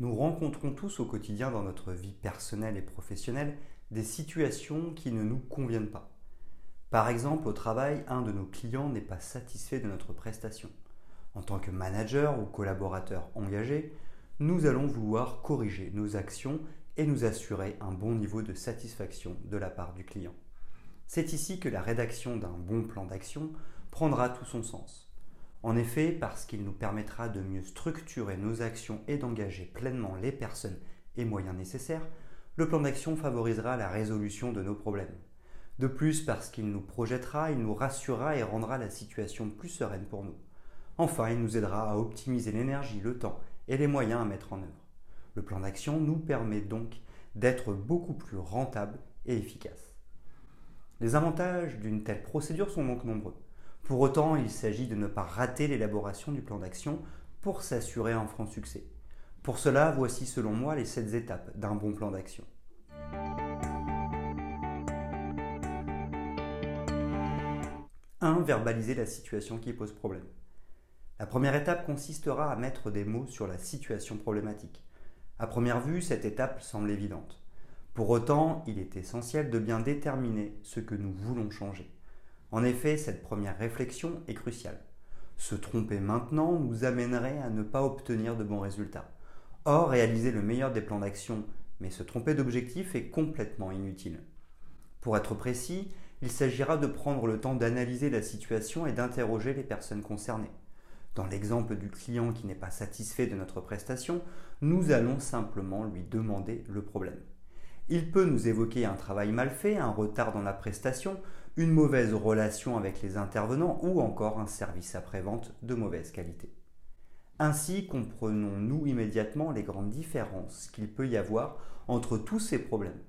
Nous rencontrons tous au quotidien dans notre vie personnelle et professionnelle des situations qui ne nous conviennent pas. Par exemple, au travail, un de nos clients n'est pas satisfait de notre prestation. En tant que manager ou collaborateur engagé, nous allons vouloir corriger nos actions et nous assurer un bon niveau de satisfaction de la part du client. C'est ici que la rédaction d'un bon plan d'action prendra tout son sens. En effet, parce qu'il nous permettra de mieux structurer nos actions et d'engager pleinement les personnes et moyens nécessaires, le plan d'action favorisera la résolution de nos problèmes. De plus, parce qu'il nous projettera, il nous rassurera et rendra la situation plus sereine pour nous. Enfin, il nous aidera à optimiser l'énergie, le temps et les moyens à mettre en œuvre. Le plan d'action nous permet donc d'être beaucoup plus rentable et efficace. Les avantages d'une telle procédure sont donc nombreux. Pour autant, il s'agit de ne pas rater l'élaboration du plan d'action pour s'assurer un franc succès. Pour cela, voici selon moi les 7 étapes d'un bon plan d'action. 1. Verbaliser la situation qui pose problème. La première étape consistera à mettre des mots sur la situation problématique. À première vue, cette étape semble évidente. Pour autant, il est essentiel de bien déterminer ce que nous voulons changer. En effet, cette première réflexion est cruciale. Se tromper maintenant nous amènerait à ne pas obtenir de bons résultats. Or, réaliser le meilleur des plans d'action, mais se tromper d'objectif est complètement inutile. Pour être précis, il s'agira de prendre le temps d'analyser la situation et d'interroger les personnes concernées. Dans l'exemple du client qui n'est pas satisfait de notre prestation, nous allons simplement lui demander le problème. Il peut nous évoquer un travail mal fait, un retard dans la prestation, une mauvaise relation avec les intervenants ou encore un service après-vente de mauvaise qualité. Ainsi comprenons-nous immédiatement les grandes différences qu'il peut y avoir entre tous ces problèmes.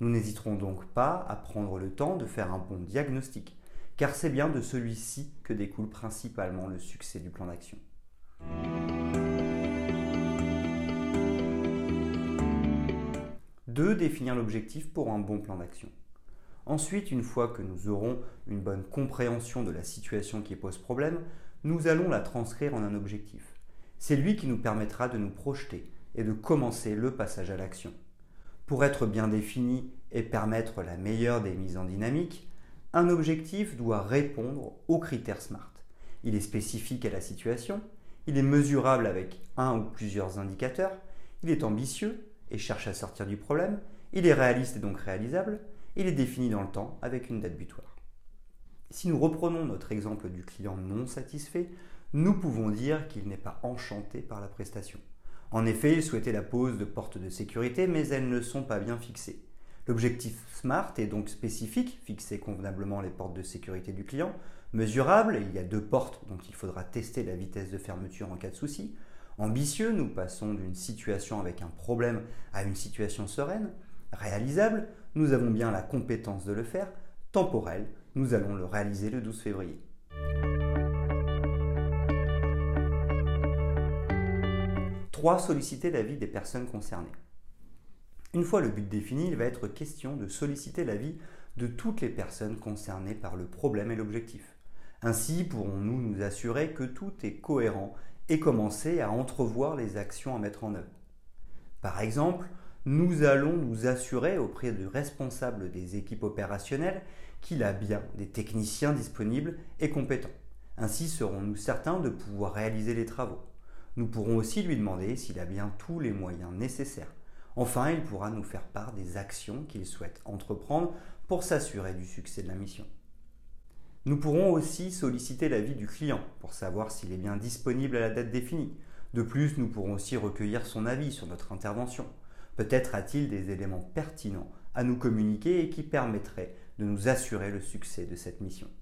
Nous n'hésiterons donc pas à prendre le temps de faire un bon diagnostic, car c'est bien de celui-ci que découle principalement le succès du plan d'action. 2. Définir l'objectif pour un bon plan d'action. Ensuite, une fois que nous aurons une bonne compréhension de la situation qui pose problème, nous allons la transcrire en un objectif. C'est lui qui nous permettra de nous projeter et de commencer le passage à l'action. Pour être bien défini et permettre la meilleure des mises en dynamique, un objectif doit répondre aux critères SMART. Il est spécifique à la situation, il est mesurable avec un ou plusieurs indicateurs, il est ambitieux et cherche à sortir du problème, il est réaliste et donc réalisable, il est défini dans le temps avec une date butoir. Si nous reprenons notre exemple du client non satisfait, nous pouvons dire qu'il n'est pas enchanté par la prestation. En effet, il souhaitait la pose de portes de sécurité, mais elles ne sont pas bien fixées. L'objectif SMART est donc spécifique, fixer convenablement les portes de sécurité du client, mesurable, il y a deux portes donc il faudra tester la vitesse de fermeture en cas de souci, ambitieux, nous passons d'une situation avec un problème à une situation sereine, réalisable, nous avons bien la compétence de le faire, temporel, nous allons le réaliser le 12 février. 3. Solliciter l'avis des personnes concernées. Une fois le but défini, il va être question de solliciter l'avis de toutes les personnes concernées par le problème et l'objectif. Ainsi pourrons-nous nous assurer que tout est cohérent et commencer à entrevoir les actions à mettre en œuvre? Par exemple, nous allons nous assurer auprès du responsable des équipes opérationnelles qu'il a bien des techniciens disponibles et compétents. Ainsi serons-nous certains de pouvoir réaliser les travaux. Nous pourrons aussi lui demander s'il a bien tous les moyens nécessaires. Enfin, il pourra nous faire part des actions qu'il souhaite entreprendre pour s'assurer du succès de la mission. Nous pourrons aussi solliciter l'avis du client pour savoir s'il est bien disponible à la date définie. De plus, nous pourrons aussi recueillir son avis sur notre intervention. Peut-être a-t-il des éléments pertinents à nous communiquer et qui permettraient de nous assurer le succès de cette mission. «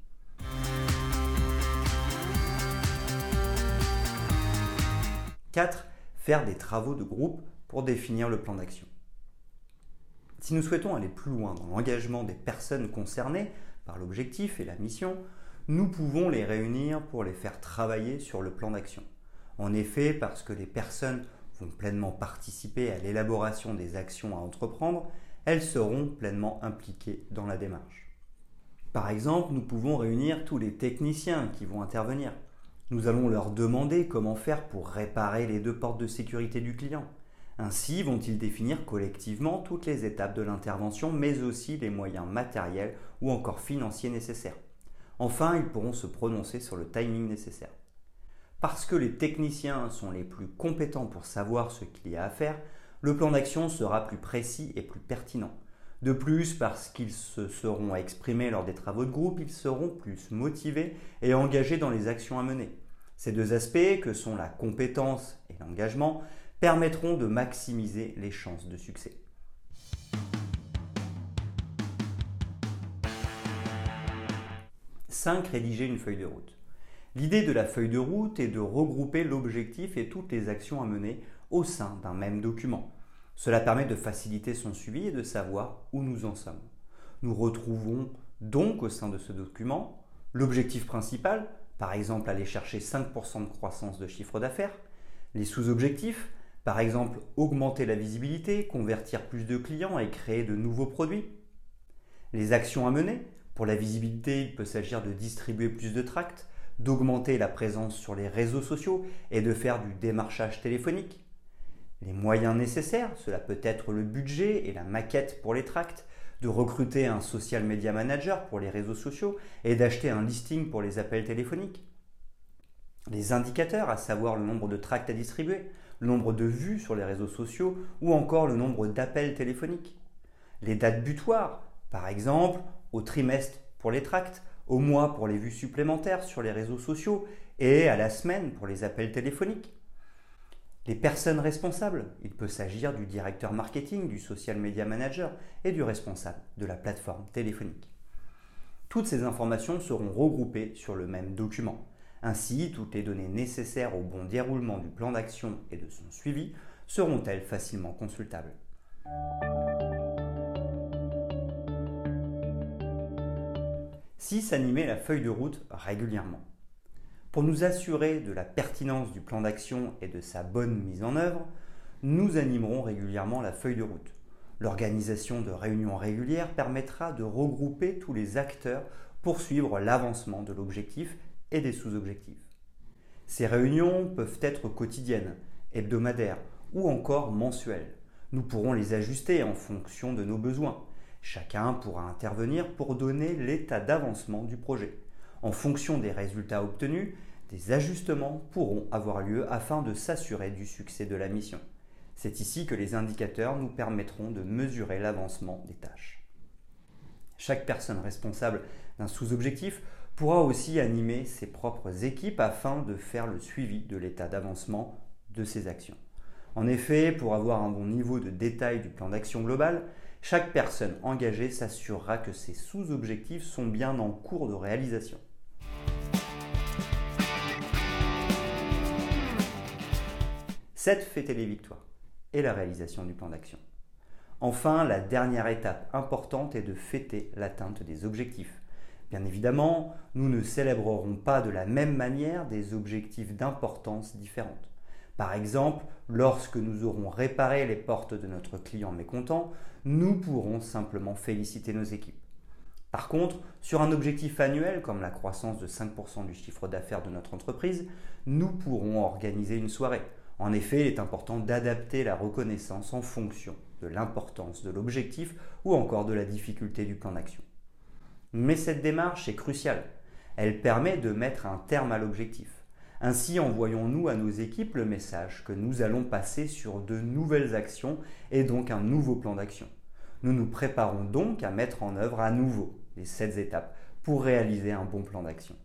4. Faire des travaux de groupe pour définir le plan d'action. Si nous souhaitons aller plus loin dans l'engagement des personnes concernées par l'objectif et la mission, nous pouvons les réunir pour les faire travailler sur le plan d'action. En effet, parce que les personnes pleinement participer à l'élaboration des actions à entreprendre, elles seront pleinement impliquées dans la démarche. Par exemple, nous pouvons réunir tous les techniciens qui vont intervenir. Nous allons leur demander comment faire pour réparer les deux portes de sécurité du client. Ainsi vont-ils définir collectivement toutes les étapes de l'intervention, mais aussi les moyens matériels ou encore financiers nécessaires. Enfin, ils pourront se prononcer sur le timing nécessaire. Parce que les techniciens sont les plus compétents pour savoir ce qu'il y a à faire, le plan d'action sera plus précis et plus pertinent. De plus, parce qu'ils se seront exprimés lors des travaux de groupe, ils seront plus motivés et engagés dans les actions à mener. Ces deux aspects, que sont la compétence et l'engagement, permettront de maximiser les chances de succès. 5. Rédiger une feuille de route. L'idée de la feuille de route est de regrouper l'objectif et toutes les actions à mener au sein d'un même document. Cela permet de faciliter son suivi et de savoir où nous en sommes. Nous retrouvons donc au sein de ce document l'objectif principal, par exemple aller chercher 5% de croissance de chiffre d'affaires, les sous-objectifs, par exemple, augmenter la visibilité, convertir plus de clients et créer de nouveaux produits. Les actions à mener. Pour la visibilité, il peut s'agir de distribuer plus de tracts, d'augmenter la présence sur les réseaux sociaux et de faire du démarchage téléphonique. Les moyens nécessaires, cela peut être le budget et la maquette pour les tracts, de recruter un social media manager pour les réseaux sociaux et d'acheter un listing pour les appels téléphoniques. Les indicateurs, à savoir le nombre de tracts à distribuer, le nombre de vues sur les réseaux sociaux ou encore le nombre d'appels téléphoniques. Les dates butoirs, par exemple au trimestre pour les tracts, au mois pour les vues supplémentaires sur les réseaux sociaux et à la semaine pour les appels téléphoniques. Les personnes responsables, il peut s'agir du directeur marketing, du social media manager et du responsable de la plateforme téléphonique. Toutes ces informations seront regroupées sur le même document. Ainsi, toutes les données nécessaires au bon déroulement du plan d'action et de son suivi seront-elles facilement consultables? 6. Animer la feuille de route régulièrement. Pour nous assurer de la pertinence du plan d'action et de sa bonne mise en œuvre, nous animerons régulièrement la feuille de route. L'organisation de réunions régulières permettra de regrouper tous les acteurs pour suivre l'avancement de l'objectif et des sous-objectifs. Ces réunions peuvent être quotidiennes, hebdomadaires ou encore mensuelles. Nous pourrons les ajuster en fonction de nos besoins. Chacun pourra intervenir pour donner l'état d'avancement du projet. En fonction des résultats obtenus, des ajustements pourront avoir lieu afin de s'assurer du succès de la mission. C'est ici que les indicateurs nous permettront de mesurer l'avancement des tâches. Chaque personne responsable d'un sous-objectif pourra aussi animer ses propres équipes afin de faire le suivi de l'état d'avancement de ses actions. En effet, pour avoir un bon niveau de détail du plan d'action global, chaque personne engagée s'assurera que ses sous-objectifs sont bien en cours de réalisation. 7. Fêter les victoires et la réalisation du plan d'action. Enfin, la dernière étape importante est de fêter l'atteinte des objectifs. Bien évidemment, nous ne célébrerons pas de la même manière des objectifs d'importance différentes. Par exemple, lorsque nous aurons réparé les portes de notre client mécontent, nous pourrons simplement féliciter nos équipes. Par contre, sur un objectif annuel comme la croissance de 5% du chiffre d'affaires de notre entreprise, nous pourrons organiser une soirée. En effet, il est important d'adapter la reconnaissance en fonction de l'importance de l'objectif ou encore de la difficulté du plan d'action. Mais cette démarche est cruciale. Elle permet de mettre un terme à l'objectif. Ainsi envoyons-nous à nos équipes le message que nous allons passer sur de nouvelles actions et donc un nouveau plan d'action. Nous nous préparons donc à mettre en œuvre à nouveau les sept étapes pour réaliser un bon plan d'action.